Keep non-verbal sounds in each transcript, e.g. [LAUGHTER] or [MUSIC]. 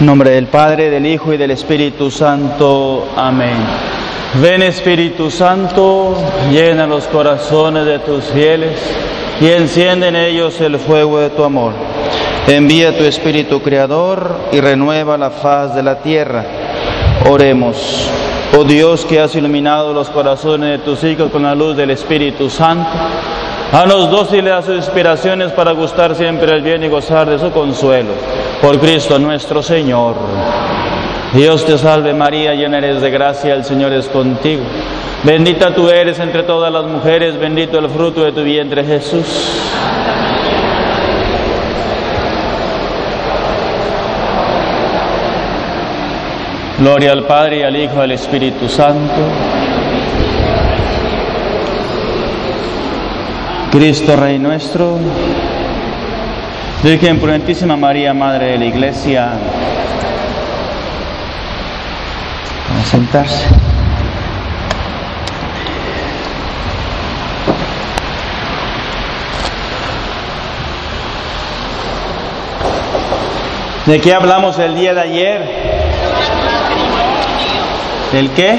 Nombre del Padre, del Hijo y del Espíritu Santo. Amén. Ven Espíritu Santo, llena los corazones de tus fieles y enciende en ellos el fuego de tu amor. Envía tu Espíritu Creador y renueva la faz de la tierra. Oremos. Oh Dios que has iluminado los corazones de tus hijos con la luz del Espíritu Santo, a los dóciles a sus inspiraciones para gustar siempre el bien y gozar de su consuelo. Por Cristo nuestro Señor. Dios te salve María, llena eres de gracia, el Señor es contigo. Bendita tú eres entre todas las mujeres, bendito el fruto de tu vientre Jesús. Gloria al Padre al Hijo al Espíritu Santo. Cristo Rey nuestro, Virgen Prudentísima María, Madre de la Iglesia, a sentarse. ¿De qué hablamos el día de ayer? ¿Del qué?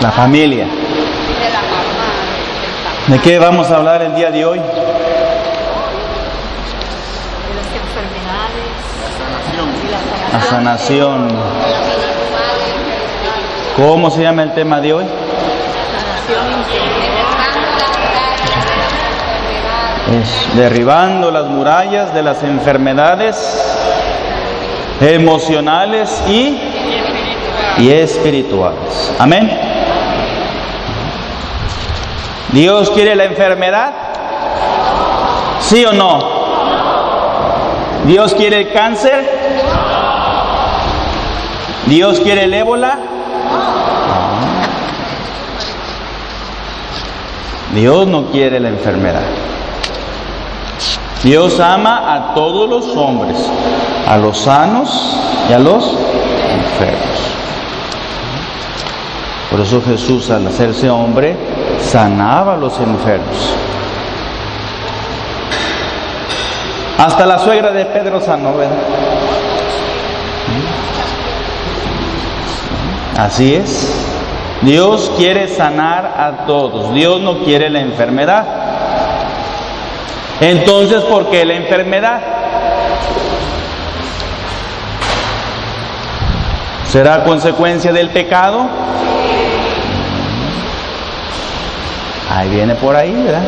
La familia. ¿De qué vamos a hablar el día de hoy? de las enfermedades, La sanación. ¿Cómo se llama el tema de hoy? Es derribando las murallas de las enfermedades emocionales y, y espirituales. Amén. ¿Dios quiere la enfermedad? ¿Sí o no? ¿Dios quiere el cáncer? ¿Dios quiere el ébola? Dios no quiere la enfermedad. Dios ama a todos los hombres, a los sanos y a los enfermos. Por eso Jesús al hacerse hombre sanaba a los enfermos. Hasta la suegra de Pedro sanó, ¿verdad? Así es. Dios quiere sanar a todos. Dios no quiere la enfermedad. Entonces, ¿por qué la enfermedad? ¿Será consecuencia del pecado? Ahí viene por ahí, ¿verdad?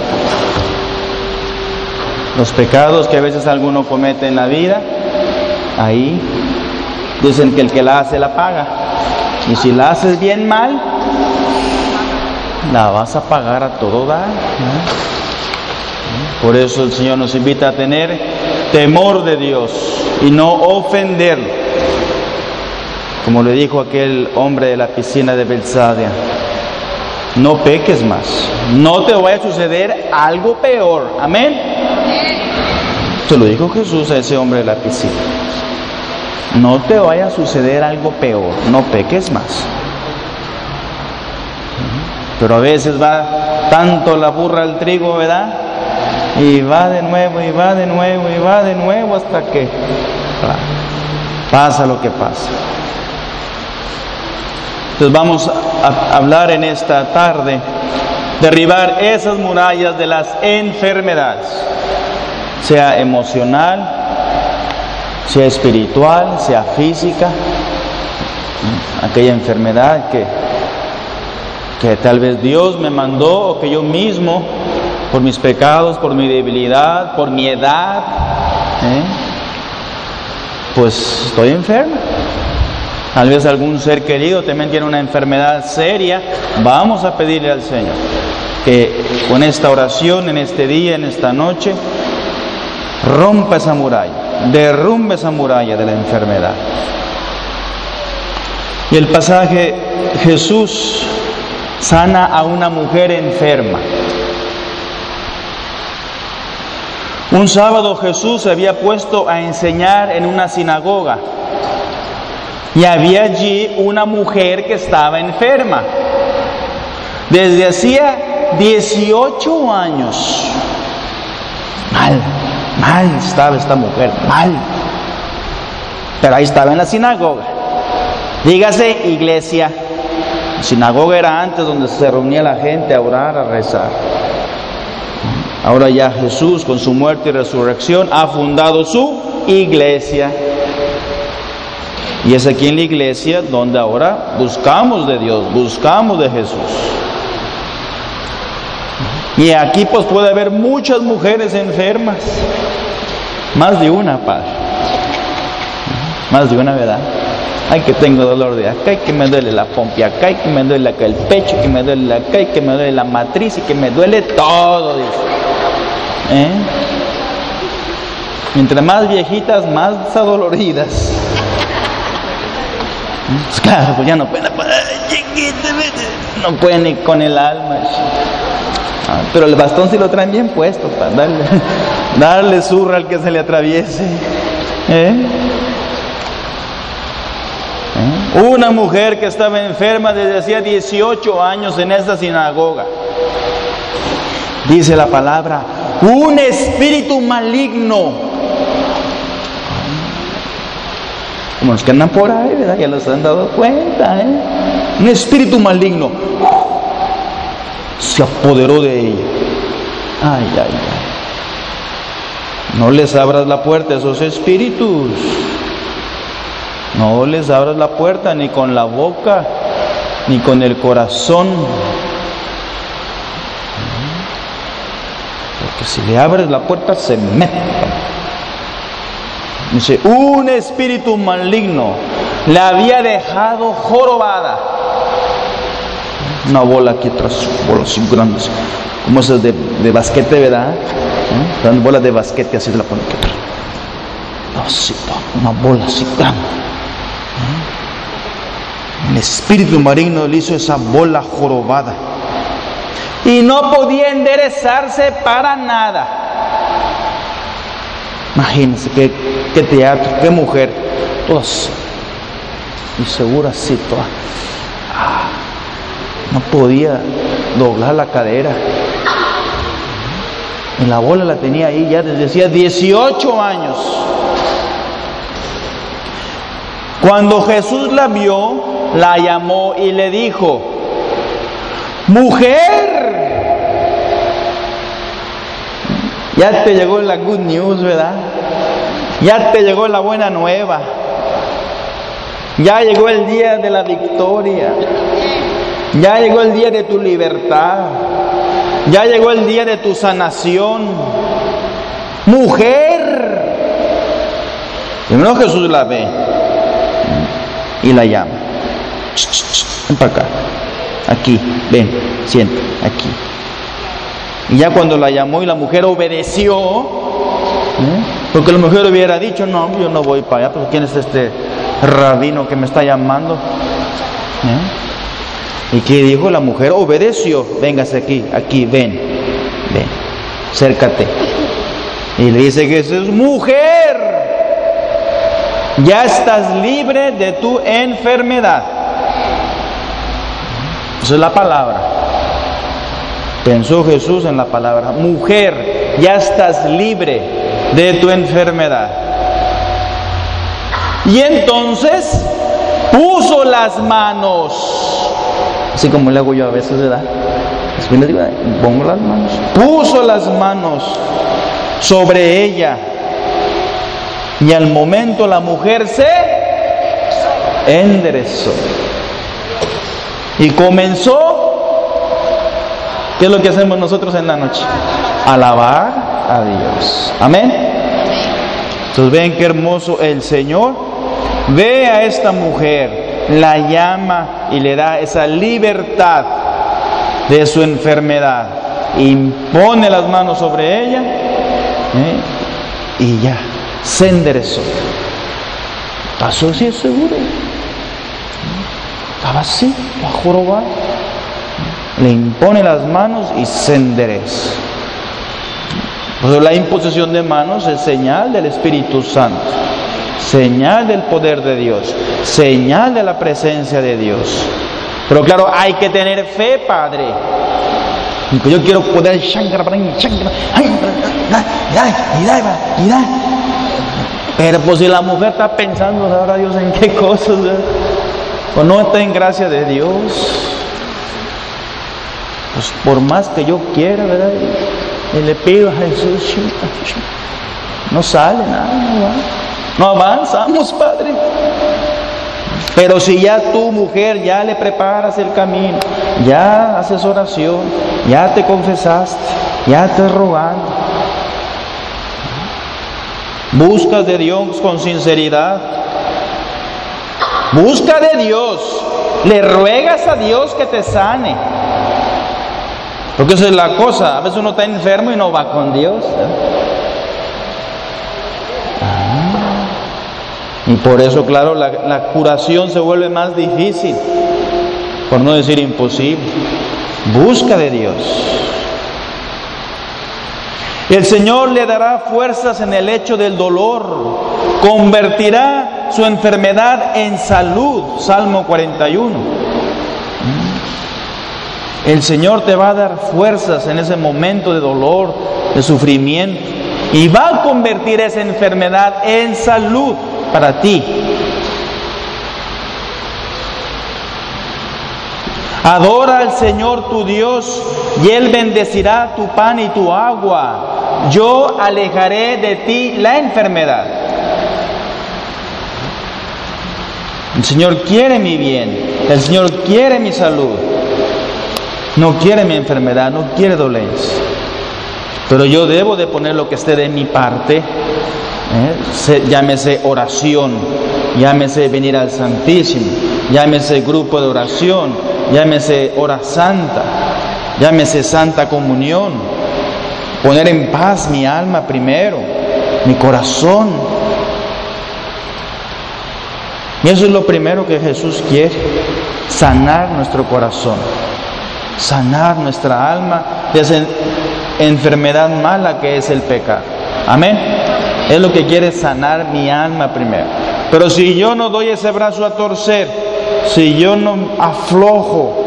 Los pecados que a veces alguno comete en la vida, ahí dicen que el que la hace la paga. Y si la haces bien mal, la vas a pagar a todo dar. Por eso el Señor nos invita a tener temor de Dios y no ofenderlo. Como le dijo aquel hombre de la piscina de Belsadia, no peques más, no te vaya a suceder algo peor. Amén. Se lo dijo Jesús a ese hombre de la piscina. No te vaya a suceder algo peor, no peques más. Pero a veces va tanto la burra al trigo, ¿verdad? Y va de nuevo, y va de nuevo, y va de nuevo hasta que pasa lo que pasa. Entonces vamos a hablar en esta tarde, derribar esas murallas de las enfermedades, sea emocional, sea espiritual, sea física, aquella enfermedad que, que tal vez Dios me mandó o que yo mismo, por mis pecados, por mi debilidad, por mi edad, ¿eh? pues estoy enfermo. Tal vez algún ser querido también tiene una enfermedad seria. Vamos a pedirle al Señor que con esta oración, en este día, en esta noche, rompa esa muralla, derrumbe esa muralla de la enfermedad. Y el pasaje, Jesús sana a una mujer enferma. Un sábado Jesús se había puesto a enseñar en una sinagoga y había allí una mujer que estaba enferma. Desde hacía 18 años. Mal, mal estaba esta mujer, mal. Pero ahí estaba en la sinagoga. Dígase iglesia. sinagoga era antes donde se reunía la gente a orar, a rezar. Ahora ya Jesús con su muerte y resurrección ha fundado su iglesia. Y es aquí en la iglesia donde ahora buscamos de Dios, buscamos de Jesús. Y aquí pues puede haber muchas mujeres enfermas. Más de una, Padre. Más de una, ¿verdad? Ay, que tengo dolor de acá, y que me duele la pompa acá, y que me duele acá el pecho, que me duele acá, y que me duele la matriz, y que me duele todo, dice. ¿Eh? Mientras más viejitas, más adoloridas. Pues claro, pues ya no pueden, no pueden ni con el alma. Ah, pero el bastón sí lo traen bien puesto para darle, [LAUGHS] darle zurra al que se le atraviese. ¿Eh? ¿Eh? Una mujer que estaba enferma desde hacía 18 años en esta sinagoga. Dice la palabra, un espíritu maligno Como los que andan por ahí, ¿verdad? Ya los han dado cuenta, ¿eh? Un espíritu maligno se apoderó de ella. Ay, ay, ay. No les abras la puerta a esos espíritus. No les abras la puerta ni con la boca, ni con el corazón. Porque si le abres la puerta se mete. Dice, un espíritu maligno la había dejado jorobada. Una bola aquí atrás, bolas grandes, como esas de, de basquete, ¿verdad? ¿Eh? Bola bolas de basquete, así se la pone aquí atrás. Así, una bola así grande. ¿Eh? El espíritu maligno le hizo esa bola jorobada. Y no podía enderezarse para nada. Imagínense qué, teatro, qué mujer, todas inseguras, sí, todas. Ah, no podía doblar la cadera. Y la bola la tenía ahí ya desde hacía 18 años. Cuando Jesús la vio, la llamó y le dijo, mujer, Ya te llegó la good news, ¿verdad? Ya te llegó la buena nueva. Ya llegó el día de la victoria. Ya llegó el día de tu libertad. Ya llegó el día de tu sanación. Mujer. Primero Jesús la ve y la llama. Ven para acá. Aquí, ven, siente, aquí. Y ya cuando la llamó y la mujer obedeció, ¿eh? porque la mujer hubiera dicho, no, yo no voy para allá, porque ¿quién es este rabino que me está llamando? ¿Eh? ¿Y qué dijo? La mujer obedeció, véngase aquí, aquí, ven, ven, acércate. Y le dice es mujer, ya estás libre de tu enfermedad. Esa es la palabra. Pensó Jesús en la palabra, mujer, ya estás libre de tu enfermedad. Y entonces puso las manos, así como le hago yo a veces, ¿verdad? pongo las manos. Puso las manos sobre ella. Y al momento la mujer se enderezó. Y comenzó ¿Qué es lo que hacemos nosotros en la noche? Alabar a Dios. Amén. Entonces ven qué hermoso el Señor. Ve a esta mujer, la llama y le da esa libertad de su enfermedad. Impone las manos sobre ella ¿eh? y ya, se enderezó. Pasó así es seguro. Estaba así, bajo jorobar le impone las manos y se endereza. la imposición de manos es señal del Espíritu Santo, señal del poder de Dios, señal de la presencia de Dios. Pero claro, hay que tener fe, Padre. Yo quiero poder Pero pues si la mujer está pensando, ahora Dios en qué cosas, pues no está en gracia de Dios. Pues por más que yo quiera, ¿verdad? Y le pido a Jesús, no sale nada, no avanzamos, Padre. Pero si ya tu mujer ya le preparas el camino, ya haces oración, ya te confesaste, ya te rogando, buscas de Dios con sinceridad, busca de Dios, le ruegas a Dios que te sane. Porque esa es la cosa, a veces uno está enfermo y no va con Dios. Y por eso, claro, la, curación se vuelve más difícil, por no decir imposible. Busca de Dios. El Señor le dará fuerzas en el hecho del dolor, convertirá su enfermedad en salud, Salmo 41. El Señor te va a dar fuerzas en ese momento de dolor, de sufrimiento, y va a convertir esa enfermedad en salud para ti. Adora al Señor tu Dios y Él bendecirá tu pan y tu agua. Yo alejaré de ti la enfermedad. El Señor quiere mi bien, el Señor quiere mi salud, no quiere mi enfermedad, no quiere dolencia. Pero yo debo de poner lo que esté de mi parte ¿eh? llámese oración, llámese venir al Santísimo, llámese grupo de oración, llámese hora santa, llámese santa comunión, poner en paz mi alma primero, mi corazón. Y eso es lo primero que Jesús quiere, sanar nuestro corazón, sanar nuestra alma de esa enfermedad mala que es el pecado. Amén. Es lo que quiere sanar mi alma primero. Pero si yo no doy ese brazo a torcer, si yo no aflojo,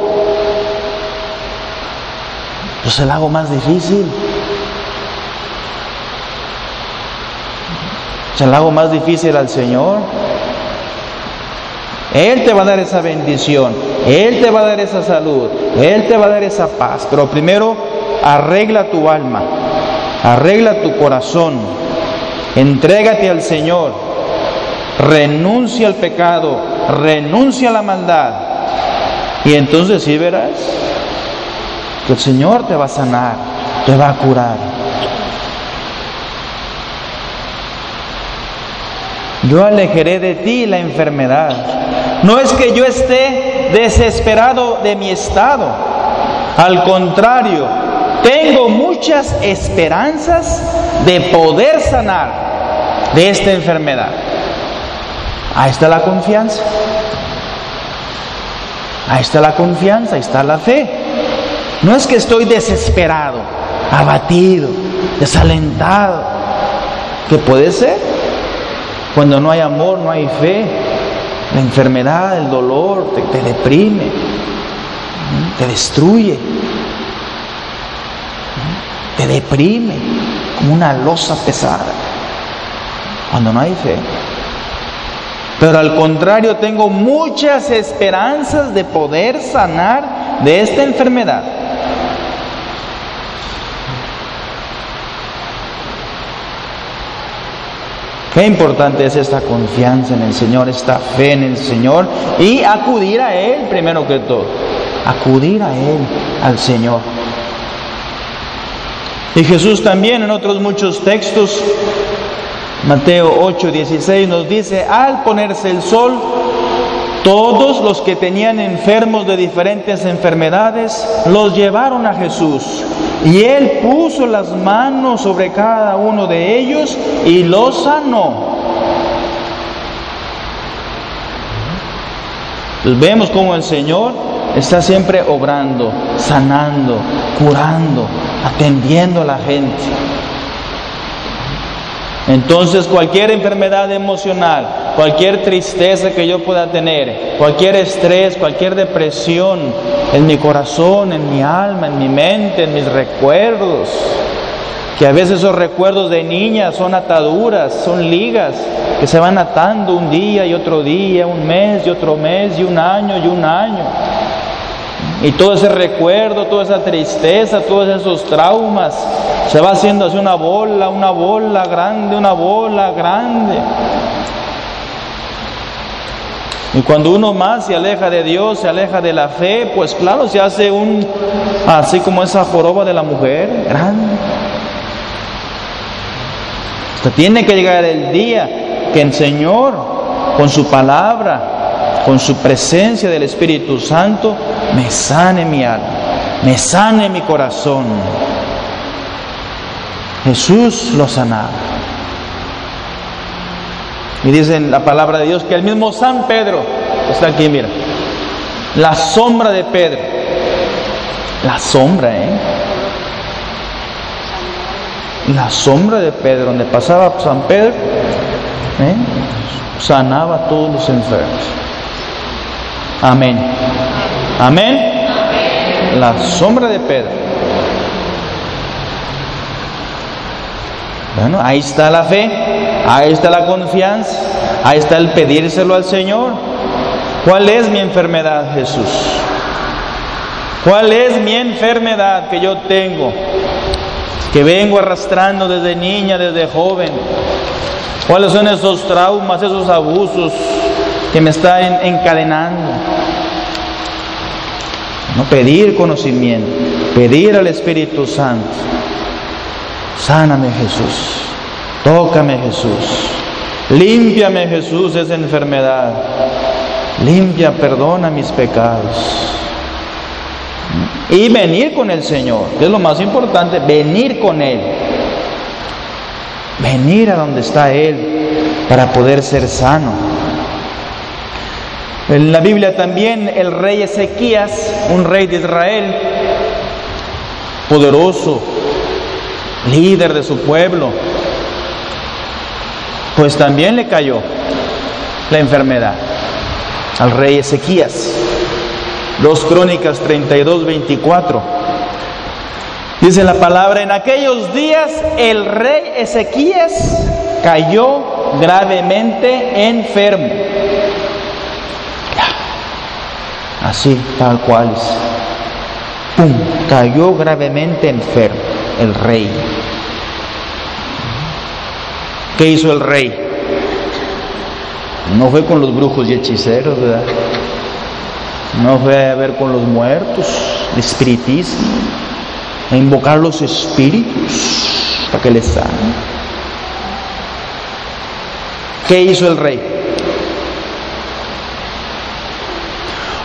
pues se lo hago más difícil. Se lo hago más difícil al Señor. Él te va a dar esa bendición, Él te va a dar esa salud, Él te va a dar esa paz. Pero primero arregla tu alma, arregla tu corazón, Entrégate al Señor, renuncia al pecado, renuncia a la maldad. Y entonces sí verás que el Señor te va a sanar, te va a curar. Yo alejaré de ti la enfermedad. No es que yo esté desesperado de mi estado. Al contrario, tengo muchas esperanzas de poder sanar de esta enfermedad. Ahí está la confianza. Ahí está la confianza, ahí está la fe. No es que estoy desesperado, abatido, desalentado. Que puede ser. Cuando no hay amor, no hay fe. La enfermedad, el dolor te, deprime, te destruye, te deprime como una losa pesada cuando no hay fe. Pero al contrario, tengo muchas esperanzas de poder sanar de esta enfermedad. Qué importante es esta confianza en el Señor, esta fe en el Señor y acudir a Él primero que todo. Acudir a Él, al Señor. Y Jesús también en otros muchos textos Mateo 8, 16 nos dice, al ponerse el sol, todos los que tenían enfermos de diferentes enfermedades los llevaron a Jesús. Y él puso las manos sobre cada uno de ellos y los sanó. Vemos como el Señor está siempre obrando, sanando, curando, atendiendo a la gente. Entonces cualquier enfermedad emocional, cualquier tristeza que yo pueda tener, cualquier estrés, cualquier depresión en mi corazón, en mi alma, en mi mente, en mis recuerdos, que a veces esos recuerdos de niña son ataduras, son ligas que se van atando un día y otro día, un mes y otro mes y un año y un año. Y todo ese recuerdo, toda esa tristeza, todos esos traumas, se va haciendo así una bola, una bola grande, una bola grande. Y cuando uno más se aleja de Dios, se aleja de la fe, pues claro, se hace un, así como esa joroba de la mujer, grande. Tiene que llegar el día que el Señor, con su palabra, con su presencia del Espíritu Santo, me sane mi alma, me sane mi corazón. Jesús lo sanaba. Y dice la palabra de Dios que el mismo San Pedro, está aquí, mira, la sombra de Pedro, la sombra, ¿eh? La sombra de Pedro, donde pasaba San Pedro, ¿eh? sanaba a todos los enfermos. Amén. Amén. La sombra de Pedro. Bueno, ahí está la fe, ahí está la confianza, ahí está el pedírselo al Señor. ¿Cuál es mi enfermedad, Jesús? ¿Cuál es mi enfermedad que yo tengo? Que vengo arrastrando desde niña, desde joven. ¿Cuáles son esos traumas, esos abusos que me están encadenando? No pedir conocimiento, pedir al Espíritu Santo. Sáname Jesús, tócame Jesús, límpiame Jesús esa enfermedad, limpia, perdona mis pecados. Y venir con el Señor, que es lo más importante, venir con Él. Venir a donde está Él para poder ser sano. En la Biblia también el rey Ezequías, un rey de Israel, poderoso, líder de su pueblo, pues también le cayó la enfermedad al rey Ezequías. Dos Crónicas 32, 24. Dice la palabra, en aquellos días el rey Ezequías cayó gravemente enfermo. Así, tal cual es. ¡Pum! Cayó gravemente enfermo el rey. ¿Qué hizo el rey? No fue con los brujos y hechiceros, ¿verdad? No fue a ver con los muertos, el espiritismo, a invocar los espíritus para que les sanen. ¿Qué hizo el rey?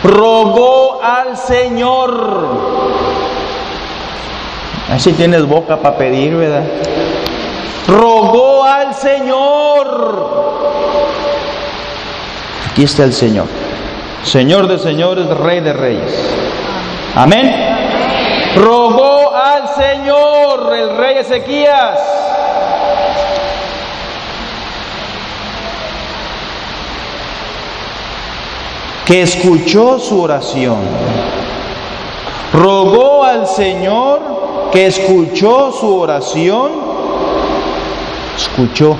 Rogó al Señor. Así tienes boca para pedir, ¿verdad? Rogó al Señor. Aquí está el Señor. Señor de señores, Rey de reyes. Amén. Rogó al Señor el rey Ezequías. Que escuchó su oración. Rogó al Señor que escuchó su oración. Escuchó.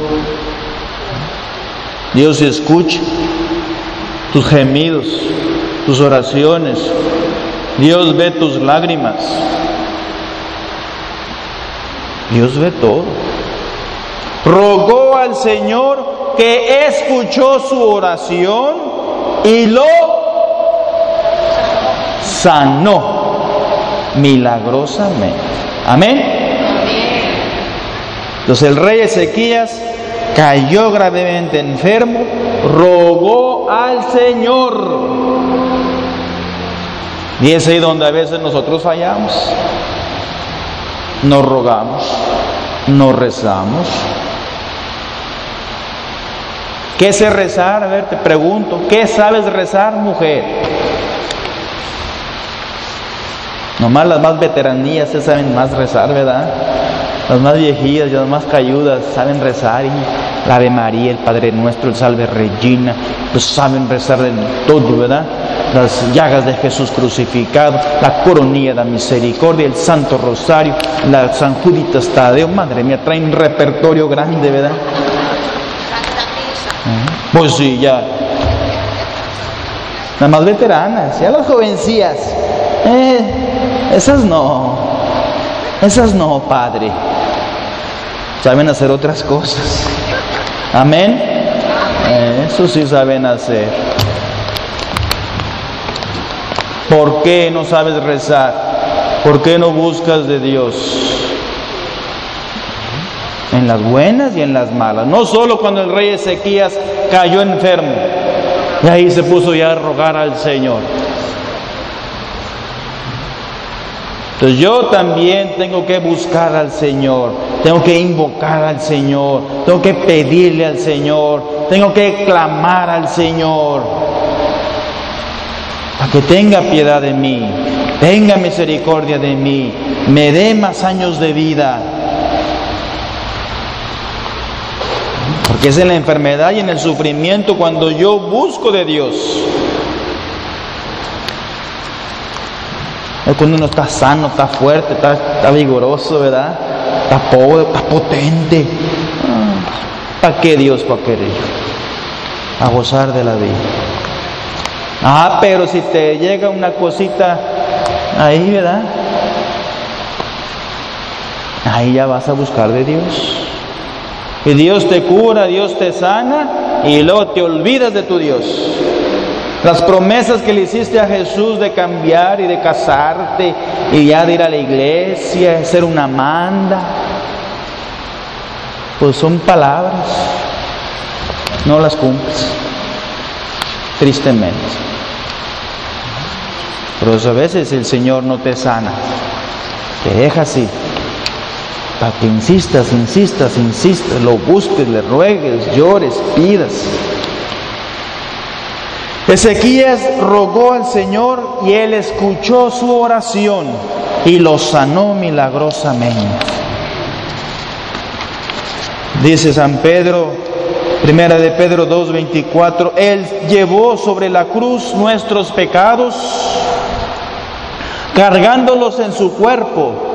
Dios escucha tus gemidos, tus oraciones. Dios ve tus lágrimas. Dios ve todo. Rogó al Señor que escuchó su oración y lo sanó milagrosamente. Amén. Entonces el rey Ezequías cayó gravemente enfermo, rogó al Señor. Y es ahí donde a veces nosotros fallamos. No rogamos, no rezamos. ¿Qué sé rezar? A ver, te pregunto, ¿qué sabes rezar, mujer? Nomás las más veteranías se saben más rezar, ¿verdad? Las más viejillas y las más cayudas saben rezar y la Ave María, el Padre Nuestro, el Salve Regina, pues saben rezar de todo, ¿verdad? Las llagas de Jesús crucificado, la coronilla de misericordia, el Santo Rosario, la San Juditas Tadeo, madre mía, traen un repertorio grande, ¿verdad? Pues sí, ya. Nada más veteranas, ya las jovencías. Eh, esas no. Esas no, Padre. Saben hacer otras cosas. Amén. Eso sí saben hacer. ¿Por qué no sabes rezar? ¿Por qué no buscas de Dios? En las buenas y en las malas. No solo cuando el rey Ezequías cayó enfermo. Y ahí se puso ya a rogar al Señor. Entonces yo también tengo que buscar al Señor, tengo que invocar al Señor, tengo que pedirle al Señor, tengo que clamar al Señor para que tenga piedad de mí, tenga misericordia de mí, me dé más años de vida. Porque es en la enfermedad y en el sufrimiento cuando yo busco de Dios. Es cuando uno está sano, está fuerte, está, vigoroso, ¿verdad? Está pobre, está potente. ¿Para qué Dios va a querer? A gozar de la vida. Ah, pero si te llega una cosita ahí, ¿verdad? Ahí ya vas a buscar de Dios. Y Dios te cura, Dios te sana y luego te olvidas de tu Dios. Las promesas que le hiciste a Jesús de cambiar y de casarte y ya de ir a la iglesia, ser una manda, pues son palabras, no las cumples, tristemente. Pero a veces el Señor no te sana, te deja así, para que insistas, insistas, insistas, lo busques, le ruegues, llores, pidas. Ezequías rogó al Señor y él escuchó su oración y lo sanó milagrosamente. Dice San Pedro, primera de Pedro 2:24, él llevó sobre la cruz nuestros pecados, cargándolos en su cuerpo,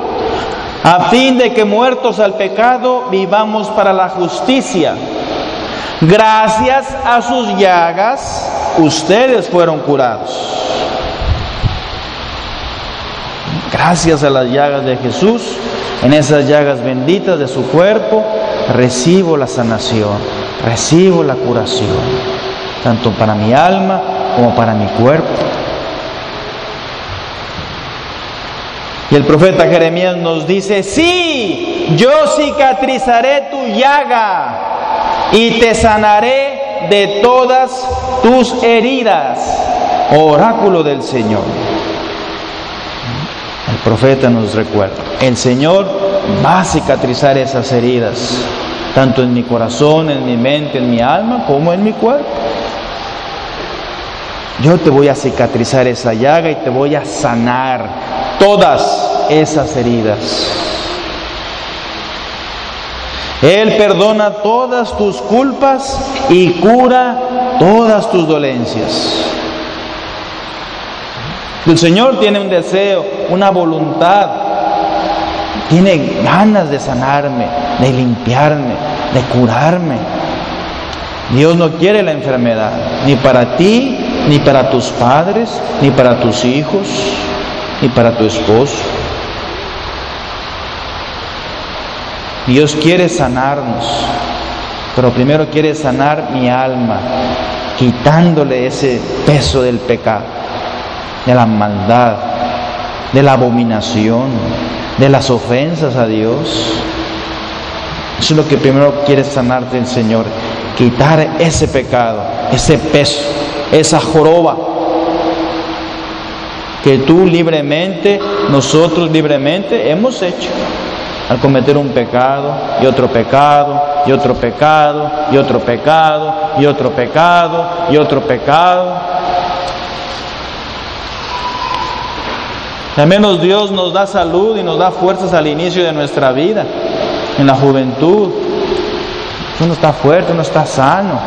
a fin de que muertos al pecado vivamos para la justicia. Gracias a sus llagas ustedes fueron curados. Gracias a las llagas de Jesús, en esas llagas benditas de su cuerpo, recibo la sanación, recibo la curación, tanto para mi alma como para mi cuerpo. Y el profeta Jeremías nos dice, sí, yo cicatrizaré tu llaga y te sanaré de todas tus heridas, oráculo del Señor. El profeta nos recuerda, el Señor va a cicatrizar esas heridas, tanto en mi corazón, en mi mente, en mi alma, como en mi cuerpo. Yo te voy a cicatrizar esa llaga y te voy a sanar todas esas heridas. Él perdona todas tus culpas y cura todas tus dolencias. El Señor tiene un deseo, una voluntad, tiene ganas de sanarme, de limpiarme, de curarme. Dios no quiere la enfermedad, ni para ti, ni para tus padres, ni para tus hijos, ni para tu esposo. Dios quiere sanarnos, pero primero quiere sanar mi alma, quitándole ese peso del pecado, de la maldad, de la abominación, de las ofensas a Dios. Eso es lo que primero quiere sanarte el Señor, quitar ese pecado, ese peso, esa joroba que tú libremente, nosotros libremente hemos hecho al cometer un pecado y otro pecado y otro pecado y otro pecado y otro pecado y otro pecado. Al menos Dios nos da salud y nos da fuerzas al inicio de nuestra vida, en la juventud. Uno está fuerte, uno está sano.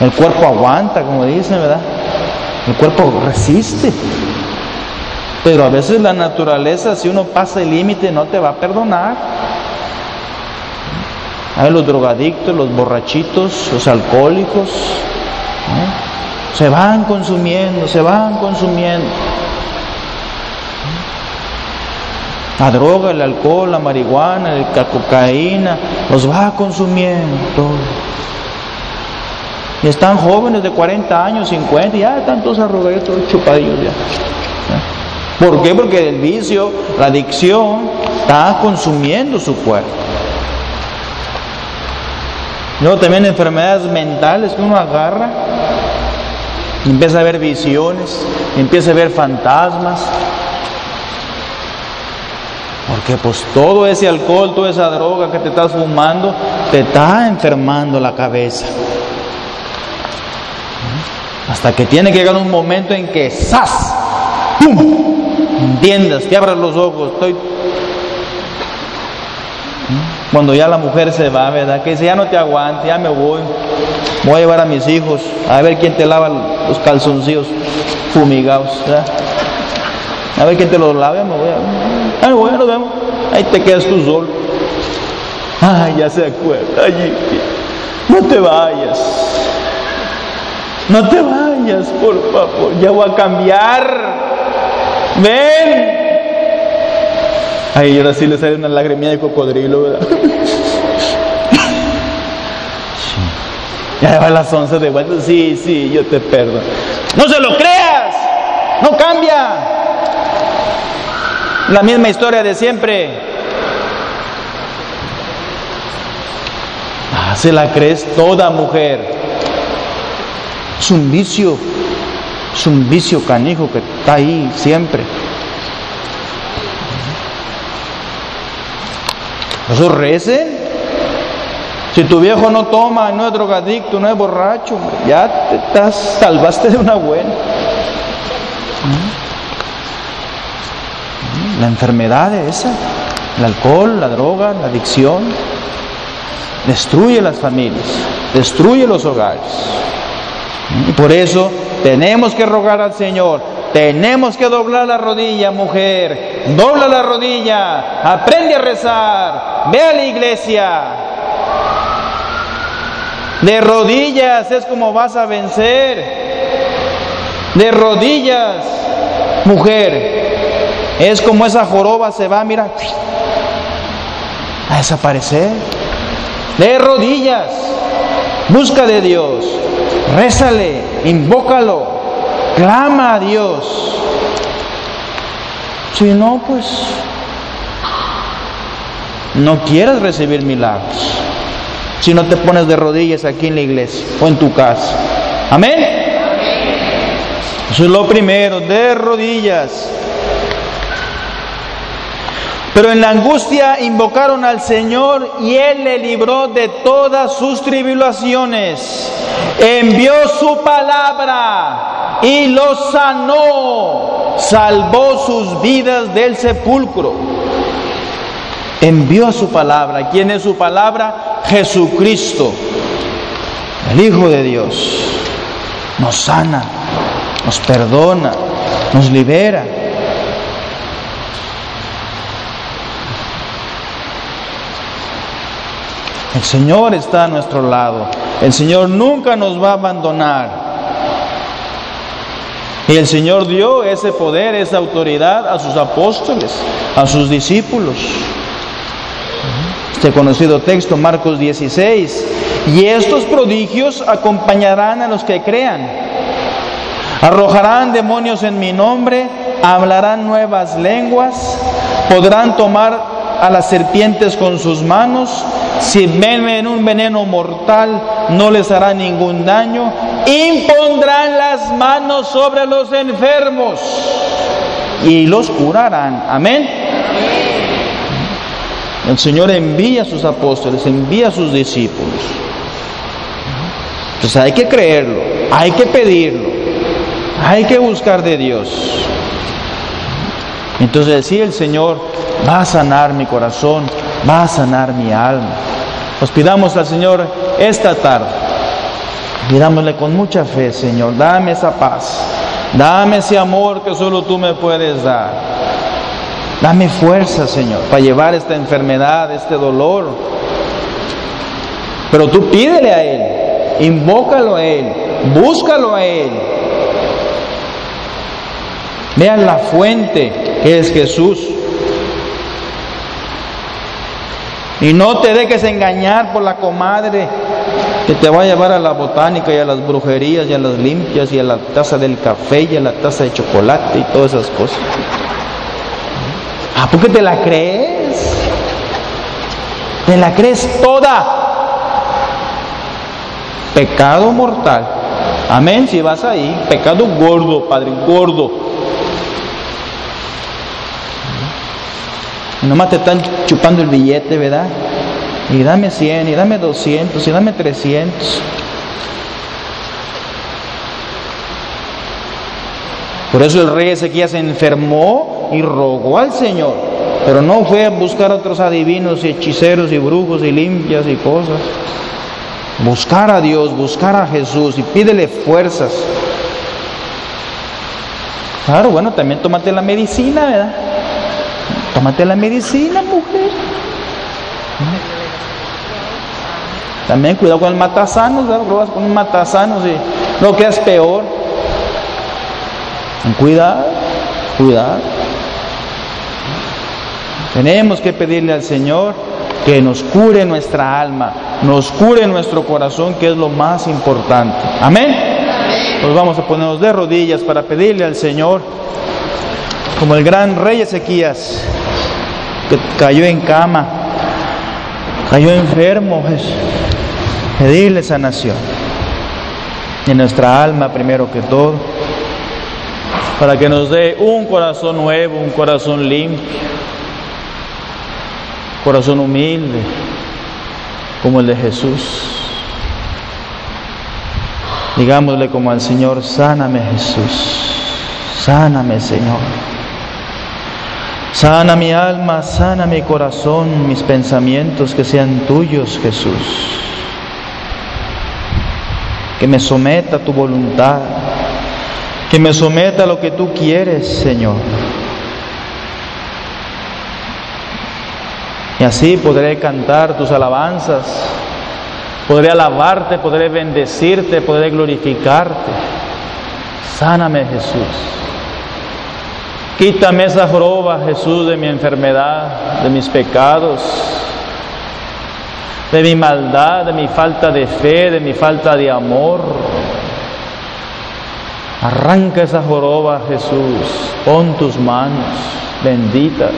El cuerpo aguanta, como dicen, ¿verdad? El cuerpo resiste. Pero a veces la naturaleza, si uno pasa el límite, no te va a perdonar. Hay los drogadictos, los borrachitos, los alcohólicos. Se van consumiendo, se van consumiendo. La droga, el alcohol, la marihuana, la cocaína, los va consumiendo Y están jóvenes de 40 años, 50, ya están todos arrugados, todos chupadillos ya. ¿Por qué? Porque el vicio, la adicción, está consumiendo su cuerpo. Luego también enfermedades mentales que uno agarra, empieza a ver visiones, empieza a ver fantasmas. Porque pues todo ese alcohol, toda esa droga que te estás fumando, te está enfermando la cabeza. Hasta que tiene que llegar un momento en que ¡zas! ¡Pum! Entiendas, que abras los ojos. Estoy... Cuando ya la mujer se va, ¿verdad? Que dice, ya no te aguante, ya me voy. Voy a llevar a mis hijos a ver quién te lava los calzoncillos fumigados. A ver quién te los lava, me voy a... Ay, bueno, vemos. Ahí te quedas tú solo. Ay, ya se acuerda. No te vayas. No te vayas, por favor. Ya voy a cambiar. Ven. Ay, ahora sí le sale una lagrimilla de cocodrilo, ¿verdad? Ya a las 11 de vuelta. Sí, sí, yo te perdono. No se lo creas. No cambia. La misma historia de siempre. Ah, se la crees toda mujer. Es un vicio. Es un vicio canijo que está ahí siempre. Eso recen. Si tu viejo no toma, no es drogadicto, no es borracho, ya te estás, salvaste de una buena. La enfermedad esa, el alcohol, la droga, la adicción, destruye las familias, destruye los hogares. Por eso tenemos que rogar al Señor, tenemos que doblar la rodilla, mujer, dobla la rodilla, aprende a rezar, ve a la iglesia. De rodillas es como vas a vencer. De rodillas, mujer, es como esa joroba se va, mira, a desaparecer. De rodillas, busca de Dios, rézale, invócalo, clama a Dios. Si no, pues no quieras recibir milagros. Si no te pones de rodillas aquí en la iglesia o en tu casa. Amén. Eso es lo primero, de rodillas. Pero en la angustia invocaron al Señor y Él le libró de todas sus tribulaciones. Envió su palabra y los sanó. Salvó sus vidas del sepulcro. Envió su palabra. ¿Quién es su palabra? Jesucristo, el Hijo de Dios. Nos sana, nos perdona, nos libera. El Señor está a nuestro lado. El Señor nunca nos va a abandonar. Y el Señor dio ese poder, esa autoridad a sus apóstoles, a sus discípulos. Este conocido texto, Marcos 16. Y estos prodigios acompañarán a los que crean. Arrojarán demonios en mi nombre, hablarán nuevas lenguas, podrán tomar a las serpientes con sus manos, si beben un veneno mortal no les hará ningún daño, impondrán las manos sobre los enfermos y los curarán. Amén. El Señor envía a sus apóstoles, envía a sus discípulos. Entonces hay que creerlo, hay que pedirlo, hay que buscar de Dios. Entonces sí, el Señor va a sanar mi corazón, va a sanar mi alma. Nos pidamos al Señor esta tarde Pidámosle con mucha fe, Señor, dame esa paz, dame ese amor que solo tú me puedes dar. Dame fuerza, Señor, para llevar esta enfermedad, este dolor. Pero tú pídele a Él, invócalo a Él, búscalo a Él. Vean la fuente que es Jesús. Y no te dejes engañar por la comadre que te va a llevar a la botánica y a las brujerías y a las limpias y a la taza del café y a la taza de chocolate y todas esas cosas. ¿por qué te la crees? Te la crees toda. Pecado mortal. Amén, si vas ahí. Pecado gordo, Padre, gordo. Nomás te están chupando el billete, ¿verdad? Y dame 100, y dame 200, y dame 300. Por eso el rey Ezequías se enfermó y rogó al Señor. Pero no fue a buscar a otros adivinos y hechiceros y brujos y limpias y cosas. Buscar a Dios, buscar a Jesús y pídele fuerzas. Claro, bueno, también tómate la medicina, ¿verdad? Tómate la medicina, mujer. También cuidado con el matasanos, ¿verdad? con un matasanos y no quedas peor. Cuidado, cuidado. Tenemos que pedirle al Señor que nos cure nuestra alma, nos cure nuestro corazón, que es lo más importante. Amén. Pues vamos a ponernos de rodillas para pedirle al Señor, como el gran rey Ezequías, cayó en cama, cayó enfermo, pedirle sanación en nuestra alma primero que todo, para que nos dé un corazón nuevo, un corazón limpio, corazón humilde, como el de Jesús. Digámosle como al Señor, sáname Jesús, sáname Señor. Sana mi alma, sana mi corazón, mis pensamientos que sean tuyos, Jesús. Que me someta a tu voluntad, que me someta a lo que tú quieres, Señor. Y así podré cantar tus alabanzas, podré alabarte, podré bendecirte, podré glorificarte. Sáname, Jesús. Quítame esa joroba, Jesús, de mi enfermedad, de mis pecados, de mi maldad, de mi falta de fe, de mi falta de amor. Arranca esa joroba, Jesús. Pon tus manos benditas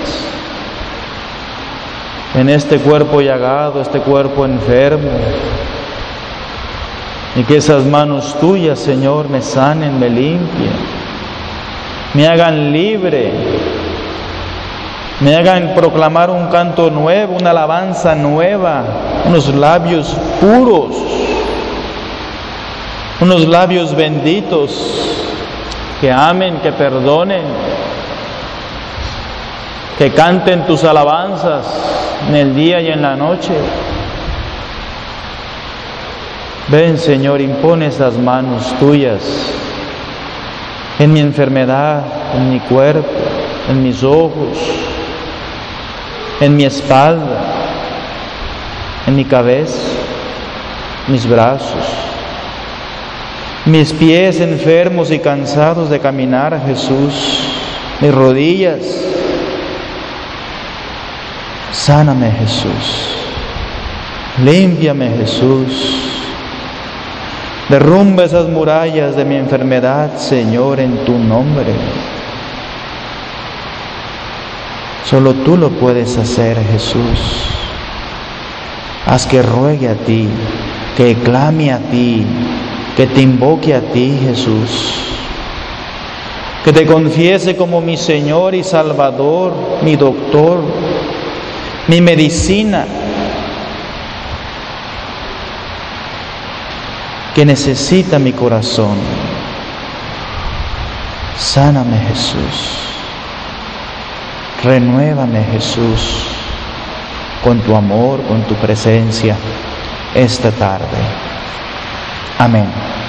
en este cuerpo llagado, este cuerpo enfermo. Y que esas manos tuyas, Señor, me sanen, me limpien me hagan libre, me hagan proclamar un canto nuevo, una alabanza nueva, unos labios puros, unos labios benditos, que amen, que perdonen, que canten tus alabanzas en el día y en la noche. Ven Señor, impone esas manos tuyas en mi enfermedad, en mi cuerpo, en mis ojos, en mi espalda, en mi cabeza, mis brazos, mis pies enfermos y cansados de caminar Jesús, mis rodillas. Sáname Jesús, límpiame Jesús. Derrumba esas murallas de mi enfermedad, Señor, en tu nombre. Solo tú lo puedes hacer, Jesús. Haz que ruegue a ti, que clame a ti, que te invoque a ti, Jesús. Que te confiese como mi Señor y Salvador, mi doctor, mi medicina, que necesita mi corazón. Sáname Jesús. Renuévame Jesús con tu amor, con tu presencia esta tarde. Amén.